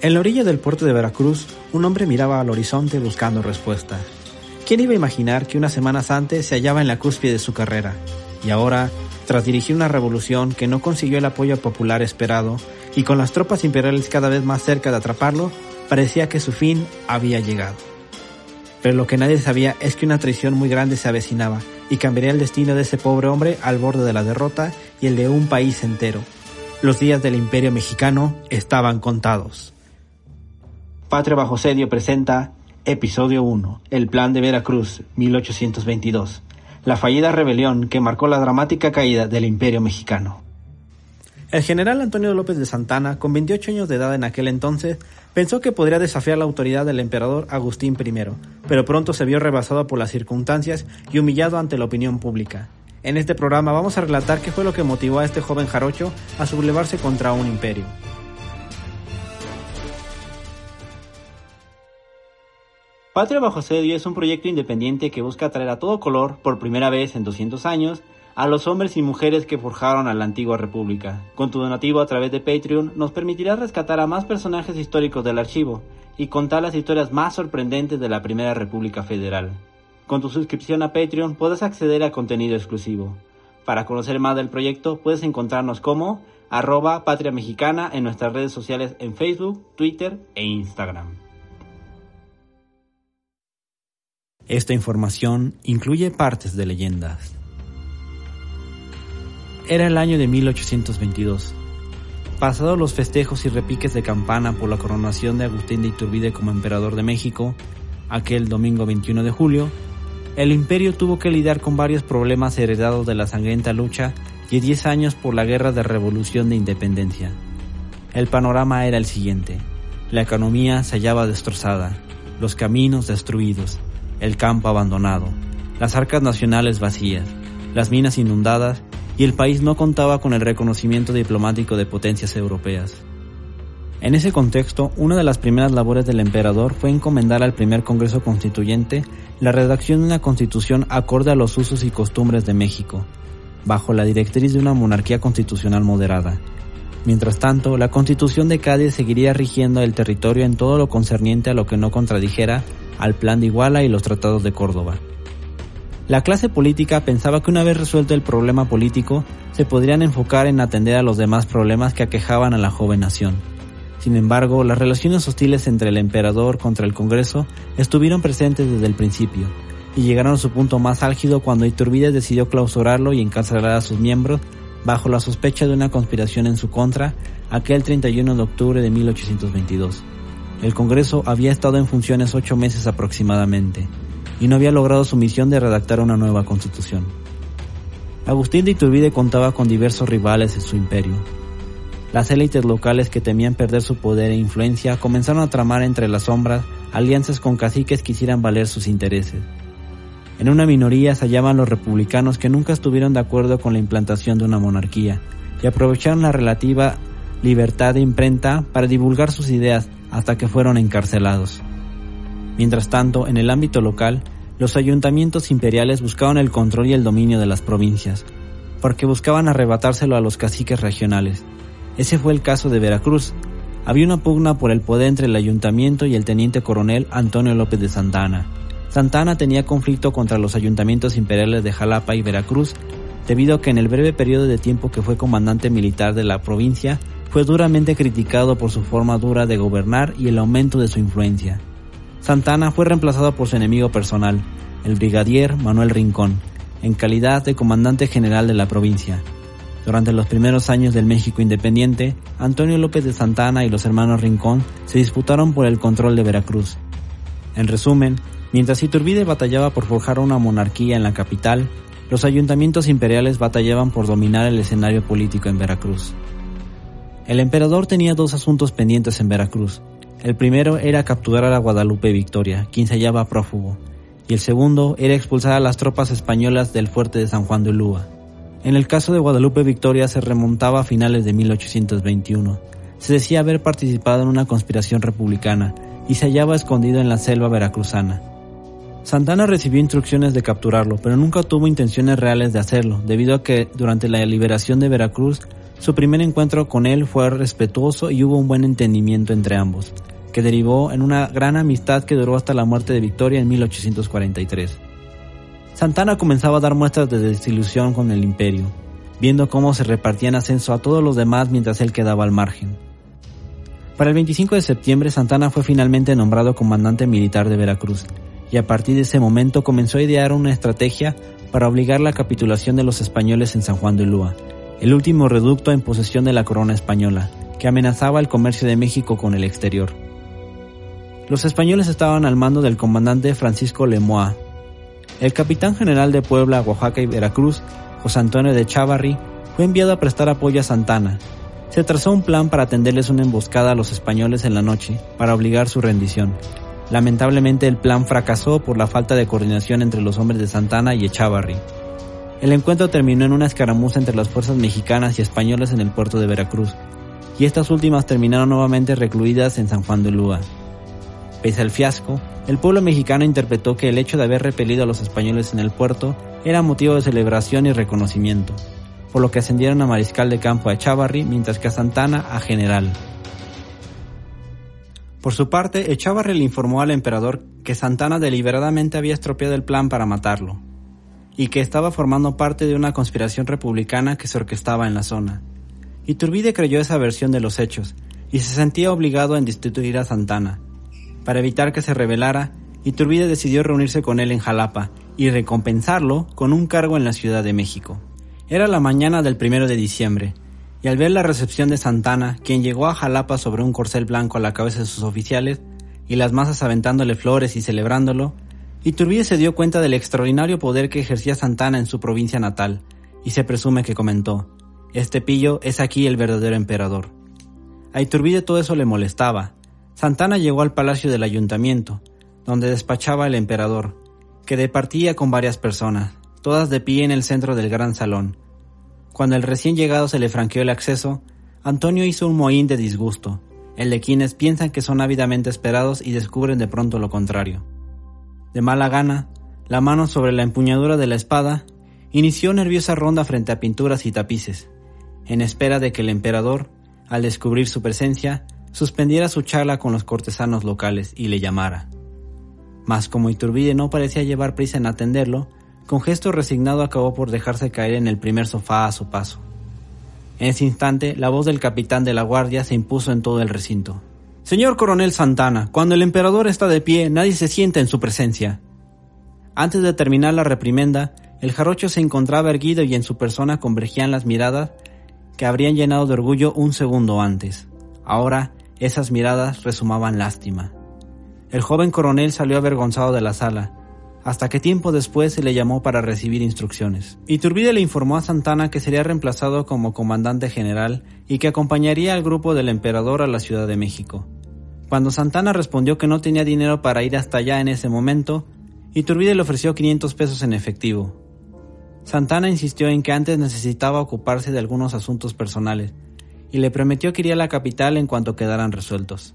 En la orilla del puerto de Veracruz, un hombre miraba al horizonte buscando respuesta. ¿Quién iba a imaginar que unas semanas antes se hallaba en la cúspide de su carrera? Y ahora, tras dirigir una revolución que no consiguió el apoyo popular esperado, y con las tropas imperiales cada vez más cerca de atraparlo, parecía que su fin había llegado. Pero lo que nadie sabía es que una traición muy grande se avecinaba y cambiaría el destino de ese pobre hombre al borde de la derrota y el de un país entero. Los días del imperio mexicano estaban contados. Patria bajo sedio presenta Episodio 1, El Plan de Veracruz, 1822, la fallida rebelión que marcó la dramática caída del imperio mexicano. El general Antonio López de Santana, con 28 años de edad en aquel entonces, pensó que podría desafiar la autoridad del emperador Agustín I, pero pronto se vio rebasado por las circunstancias y humillado ante la opinión pública. En este programa vamos a relatar qué fue lo que motivó a este joven jarocho a sublevarse contra un imperio. Patria bajo asedio es un proyecto independiente que busca traer a todo color, por primera vez en 200 años, a los hombres y mujeres que forjaron a la antigua república. Con tu donativo a través de Patreon nos permitirá rescatar a más personajes históricos del archivo y contar las historias más sorprendentes de la primera república federal. Con tu suscripción a Patreon puedes acceder a contenido exclusivo. Para conocer más del proyecto puedes encontrarnos como arroba patria mexicana en nuestras redes sociales en Facebook, Twitter e Instagram. Esta información incluye partes de leyendas. Era el año de 1822. Pasados los festejos y repiques de campana por la coronación de Agustín de Iturbide como emperador de México, aquel domingo 21 de julio, el imperio tuvo que lidiar con varios problemas heredados de la sangrienta lucha y 10 años por la guerra de revolución de independencia. El panorama era el siguiente. La economía se hallaba destrozada, los caminos destruidos, el campo abandonado, las arcas nacionales vacías, las minas inundadas y el país no contaba con el reconocimiento diplomático de potencias europeas. En ese contexto, una de las primeras labores del emperador fue encomendar al primer Congreso Constituyente la redacción de una constitución acorde a los usos y costumbres de México, bajo la directriz de una monarquía constitucional moderada. Mientras tanto, la constitución de Cádiz seguiría rigiendo el territorio en todo lo concerniente a lo que no contradijera al Plan de Iguala y los tratados de Córdoba. La clase política pensaba que una vez resuelto el problema político, se podrían enfocar en atender a los demás problemas que aquejaban a la joven nación. Sin embargo, las relaciones hostiles entre el emperador contra el Congreso estuvieron presentes desde el principio, y llegaron a su punto más álgido cuando Iturbide decidió clausurarlo y encarcelar a sus miembros bajo la sospecha de una conspiración en su contra aquel 31 de octubre de 1822. El Congreso había estado en funciones ocho meses aproximadamente, y no había logrado su misión de redactar una nueva constitución. Agustín de Iturbide contaba con diversos rivales en su imperio. Las élites locales que temían perder su poder e influencia comenzaron a tramar entre las sombras alianzas con caciques que quisieran valer sus intereses. En una minoría se hallaban los republicanos que nunca estuvieron de acuerdo con la implantación de una monarquía y aprovecharon la relativa libertad de imprenta para divulgar sus ideas hasta que fueron encarcelados. Mientras tanto, en el ámbito local, los ayuntamientos imperiales buscaban el control y el dominio de las provincias, porque buscaban arrebatárselo a los caciques regionales. Ese fue el caso de Veracruz. Había una pugna por el poder entre el ayuntamiento y el teniente coronel Antonio López de Santana. Santana tenía conflicto contra los ayuntamientos imperiales de Jalapa y Veracruz, debido a que en el breve periodo de tiempo que fue comandante militar de la provincia, fue duramente criticado por su forma dura de gobernar y el aumento de su influencia. Santana fue reemplazado por su enemigo personal, el brigadier Manuel Rincón, en calidad de comandante general de la provincia. Durante los primeros años del México independiente, Antonio López de Santana y los hermanos Rincón se disputaron por el control de Veracruz. En resumen, mientras Iturbide batallaba por forjar una monarquía en la capital, los ayuntamientos imperiales batallaban por dominar el escenario político en Veracruz. El emperador tenía dos asuntos pendientes en Veracruz, el primero era capturar a Guadalupe Victoria, quien se hallaba prófugo, y el segundo era expulsar a las tropas españolas del fuerte de San Juan de Ulúa. En el caso de Guadalupe Victoria se remontaba a finales de 1821. Se decía haber participado en una conspiración republicana y se hallaba escondido en la selva veracruzana. Santana recibió instrucciones de capturarlo, pero nunca tuvo intenciones reales de hacerlo, debido a que durante la liberación de Veracruz Su primer encuentro con él fue respetuoso y hubo un buen entendimiento entre ambos, que derivó en una gran amistad que duró hasta la muerte de Victoria en 1843. Santana comenzaba a dar muestras de desilusión con el imperio, viendo cómo se repartían ascenso a todos los demás mientras él quedaba al margen. Para el 25 de septiembre, Santana fue finalmente nombrado comandante militar de Veracruz, y a partir de ese momento comenzó a idear una estrategia para obligar la capitulación de los españoles en San Juan de Lúa, el último reducto en posesión de la corona española, que amenazaba el comercio de México con el exterior. Los españoles estaban al mando del comandante Francisco Lemoa, el capitán general de Puebla, Oaxaca y Veracruz, José Antonio de Chavarri, fue enviado a prestar apoyo a Santana. Se trazó un plan para tenderles una emboscada a los españoles en la noche, para obligar su rendición. Lamentablemente el plan fracasó por la falta de coordinación entre los hombres de Santana y Echavarri. El encuentro terminó en una escaramuza entre las fuerzas mexicanas y españolas en el puerto de Veracruz, y estas últimas terminaron nuevamente recluidas en San Juan de Lúa. Pese al fiasco, el pueblo mexicano interpretó que el hecho de haber repelido a los españoles en el puerto era motivo de celebración y reconocimiento, por lo que ascendieron a mariscal de campo a Echavarri mientras que a Santana a general. Por su parte, Echavarri le informó al emperador que Santana deliberadamente había estropeado el plan para matarlo, y que estaba formando parte de una conspiración republicana que se orquestaba en la zona. Iturbide creyó esa versión de los hechos, y se sentía obligado en destituir a Santana, para evitar que se rebelara, Iturbide decidió reunirse con él en Jalapa y recompensarlo con un cargo en la Ciudad de México. Era la mañana del primero de diciembre, y al ver la recepción de Santana, quien llegó a Jalapa sobre un corcel blanco a la cabeza de sus oficiales, y las masas aventándole flores y celebrándolo, Iturbide se dio cuenta del extraordinario poder que ejercía Santana en su provincia natal, y se presume que comentó, Este pillo es aquí el verdadero emperador. A Iturbide todo eso le molestaba, Santana llegó al palacio del ayuntamiento, donde despachaba el emperador, que departía con varias personas, todas de pie en el centro del gran salón. Cuando el recién llegado se le franqueó el acceso, Antonio hizo un mohín de disgusto, el de quienes piensan que son ávidamente esperados y descubren de pronto lo contrario. De mala gana, la mano sobre la empuñadura de la espada, inició nerviosa ronda frente a pinturas y tapices, en espera de que el emperador, al descubrir su presencia, suspendiera su charla con los cortesanos locales y le llamara. Mas como Iturbide no parecía llevar prisa en atenderlo, con gesto resignado acabó por dejarse caer en el primer sofá a su paso. En ese instante, la voz del capitán de la guardia se impuso en todo el recinto. Señor coronel Santana, cuando el emperador está de pie, nadie se sienta en su presencia. Antes de terminar la reprimenda, el jarocho se encontraba erguido y en su persona convergían las miradas que habrían llenado de orgullo un segundo antes. Ahora, esas miradas resumaban lástima. El joven coronel salió avergonzado de la sala, hasta que tiempo después se le llamó para recibir instrucciones. Iturbide le informó a Santana que sería reemplazado como comandante general y que acompañaría al grupo del emperador a la Ciudad de México. Cuando Santana respondió que no tenía dinero para ir hasta allá en ese momento, Iturbide le ofreció 500 pesos en efectivo. Santana insistió en que antes necesitaba ocuparse de algunos asuntos personales, y le prometió que iría a la capital en cuanto quedaran resueltos.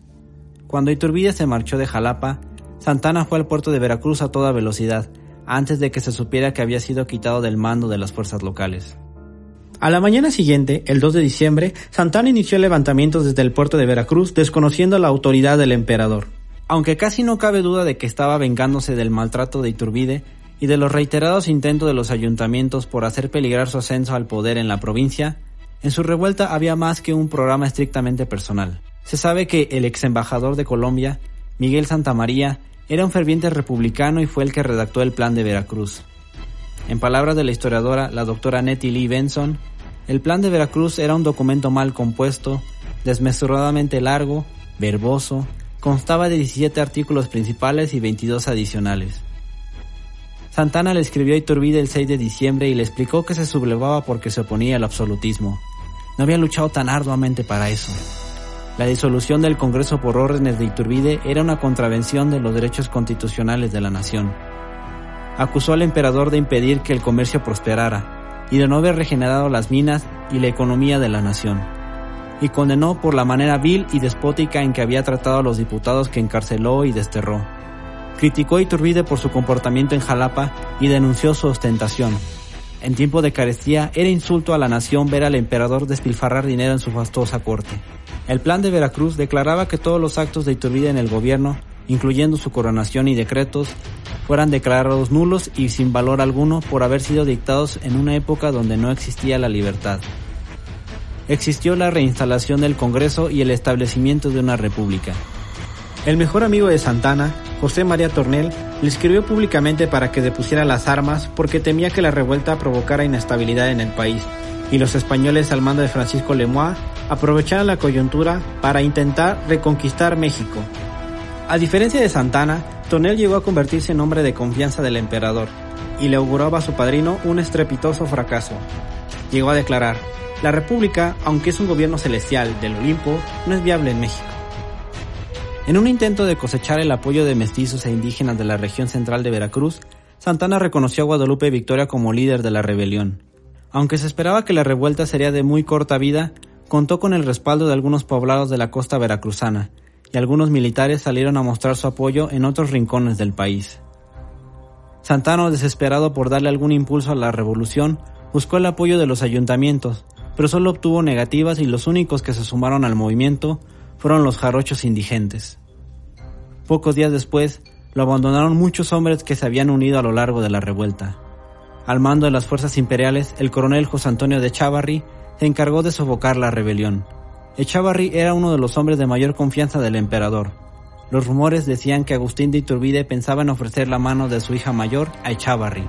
Cuando Iturbide se marchó de Jalapa, Santana fue al puerto de Veracruz a toda velocidad, antes de que se supiera que había sido quitado del mando de las fuerzas locales. A la mañana siguiente, el 2 de diciembre, Santana inició levantamientos desde el puerto de Veracruz, desconociendo la autoridad del emperador. Aunque casi no cabe duda de que estaba vengándose del maltrato de Iturbide y de los reiterados intentos de los ayuntamientos por hacer peligrar su ascenso al poder en la provincia, en su revuelta había más que un programa estrictamente personal. Se sabe que el ex embajador de Colombia, Miguel Santamaría, era un ferviente republicano y fue el que redactó el plan de Veracruz. En palabras de la historiadora, la doctora Nettie Lee Benson, el plan de Veracruz era un documento mal compuesto, desmesuradamente largo, verboso, constaba de 17 artículos principales y 22 adicionales. Santana le escribió a Iturbide el 6 de diciembre y le explicó que se sublevaba porque se oponía al absolutismo. No había luchado tan arduamente para eso. La disolución del Congreso por órdenes de Iturbide era una contravención de los derechos constitucionales de la nación. Acusó al emperador de impedir que el comercio prosperara y de no haber regenerado las minas y la economía de la nación. Y condenó por la manera vil y despótica en que había tratado a los diputados que encarceló y desterró. Criticó a Iturbide por su comportamiento en Jalapa y denunció su ostentación, En tiempo de carestía era insulto a la nación ver al emperador despilfarrar dinero en su fastuosa corte. El plan de Veracruz declaraba que todos los actos de Iturbide en el gobierno, incluyendo su coronación y decretos, fueran declarados nulos y sin valor alguno por haber sido dictados en una época donde no existía la libertad. Existió la reinstalación del Congreso y el establecimiento de una república. El mejor amigo de Santana, José María Tornel, le escribió públicamente para que depusiera las armas porque temía que la revuelta provocara inestabilidad en el país y los españoles al mando de Francisco Lemois aprovecharan la coyuntura para intentar reconquistar México. A diferencia de Santana, Tornel llegó a convertirse en hombre de confianza del emperador y le auguraba a su padrino un estrepitoso fracaso. Llegó a declarar, la República, aunque es un gobierno celestial del Olimpo, no es viable en México. En un intento de cosechar el apoyo de mestizos e indígenas de la región central de Veracruz, Santana reconoció a Guadalupe Victoria como líder de la rebelión. Aunque se esperaba que la revuelta sería de muy corta vida, contó con el respaldo de algunos poblados de la costa veracruzana, y algunos militares salieron a mostrar su apoyo en otros rincones del país. Santana, desesperado por darle algún impulso a la revolución, buscó el apoyo de los ayuntamientos, pero solo obtuvo negativas y los únicos que se sumaron al movimiento fueron los jarochos indigentes. Pocos días después, lo abandonaron muchos hombres que se habían unido a lo largo de la revuelta. Al mando de las fuerzas imperiales, el coronel José Antonio de Chavarri se encargó de sofocar la rebelión. Echavarri era uno de los hombres de mayor confianza del emperador. Los rumores decían que Agustín de Iturbide pensaba en ofrecer la mano de su hija mayor a Echavarri.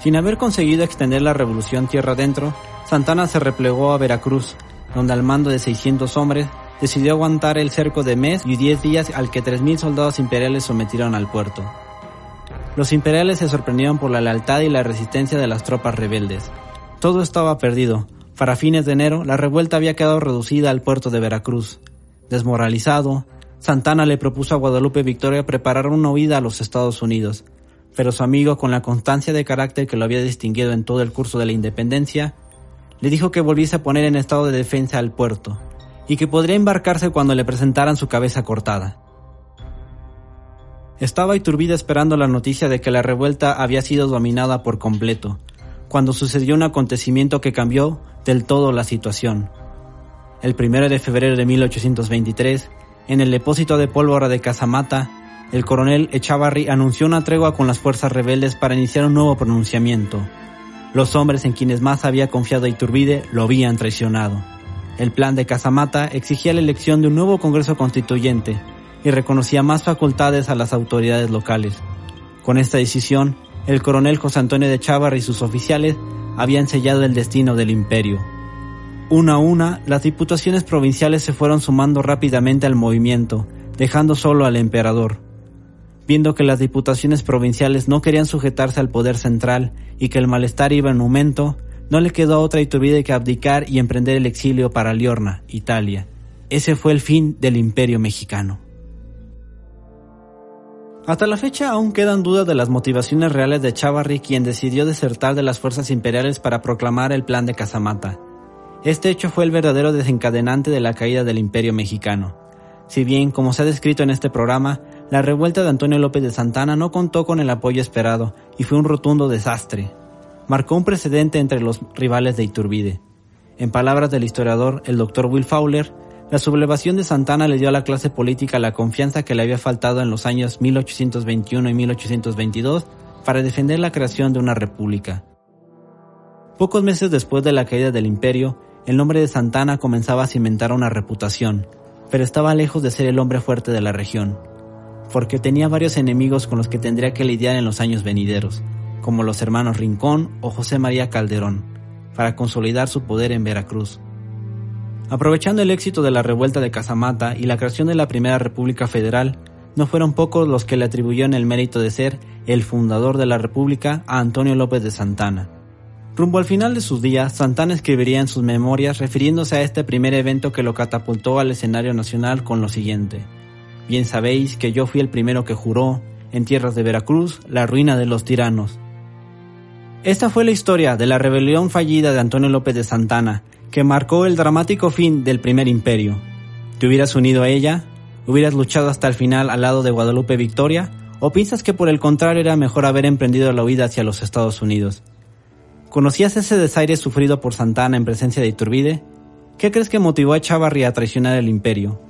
Sin haber conseguido extender la revolución tierra adentro, Santana se replegó a Veracruz, donde al mando de 600 hombres decidió aguantar el cerco de mes y 10 días al que 3.000 soldados imperiales sometieron al puerto. Los imperiales se sorprendieron por la lealtad y la resistencia de las tropas rebeldes. Todo estaba perdido. Para fines de enero, la revuelta había quedado reducida al puerto de Veracruz. Desmoralizado, Santana le propuso a Guadalupe Victoria preparar una huida a los Estados Unidos, pero su amigo, con la constancia de carácter que lo había distinguido en todo el curso de la independencia, le dijo que volviese a poner en estado de defensa al puerto, y que podría embarcarse cuando le presentaran su cabeza cortada. Estaba Iturbide esperando la noticia de que la revuelta había sido dominada por completo, cuando sucedió un acontecimiento que cambió del todo la situación. El 1 de febrero de 1823, en el depósito de pólvora de Casamata, el coronel Echavarri anunció una tregua con las fuerzas rebeldes para iniciar un nuevo pronunciamiento. Los hombres en quienes más había confiado Iturbide lo habían traicionado. El plan de Casamata exigía la elección de un nuevo Congreso Constituyente y reconocía más facultades a las autoridades locales. Con esta decisión, el coronel José Antonio de Chávarri y sus oficiales habían sellado el destino del imperio. Una a una, las diputaciones provinciales se fueron sumando rápidamente al movimiento, dejando solo al emperador. Viendo que las diputaciones provinciales no querían sujetarse al poder central y que el malestar iba en aumento, no le quedó otra Iturbide que abdicar y emprender el exilio para Liorna, Italia. Ese fue el fin del imperio mexicano. Hasta la fecha aún quedan dudas de las motivaciones reales de Chavarri quien decidió desertar de las fuerzas imperiales para proclamar el plan de Casamata. Este hecho fue el verdadero desencadenante de la caída del imperio mexicano. Si bien, como se ha descrito en este programa, la revuelta de Antonio López de Santana no contó con el apoyo esperado y fue un rotundo desastre. Marcó un precedente entre los rivales de Iturbide. En palabras del historiador, el doctor Will Fowler, la sublevación de Santana le dio a la clase política la confianza que le había faltado en los años 1821 y 1822 para defender la creación de una república. Pocos meses después de la caída del imperio, el nombre de Santana comenzaba a cimentar una reputación, pero estaba lejos de ser el hombre fuerte de la región porque tenía varios enemigos con los que tendría que lidiar en los años venideros, como los hermanos Rincón o José María Calderón, para consolidar su poder en Veracruz. Aprovechando el éxito de la revuelta de Casamata y la creación de la Primera República Federal, no fueron pocos los que le atribuyeron el mérito de ser el fundador de la República a Antonio López de Santana. Rumbo al final de sus días, Santana escribiría en sus memorias refiriéndose a este primer evento que lo catapultó al escenario nacional con lo siguiente. Bien sabéis que yo fui el primero que juró, en tierras de Veracruz, la ruina de los tiranos. Esta fue la historia de la rebelión fallida de Antonio López de Santana, que marcó el dramático fin del primer imperio. ¿Te hubieras unido a ella? ¿Hubieras luchado hasta el final al lado de Guadalupe Victoria? ¿O piensas que por el contrario era mejor haber emprendido la huida hacia los Estados Unidos? ¿Conocías ese desaire sufrido por Santana en presencia de Iturbide? ¿Qué crees que motivó a Chavarri a traicionar el imperio?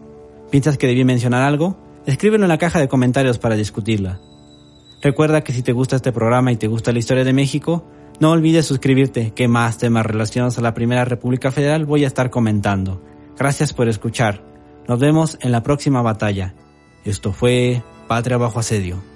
¿Piensas que debí mencionar algo? Escríbelo en la caja de comentarios para discutirla. Recuerda que si te gusta este programa y te gusta la historia de México, no olvides suscribirte, que más temas relacionados a la Primera República Federal voy a estar comentando. Gracias por escuchar. Nos vemos en la próxima batalla. Esto fue Patria bajo asedio.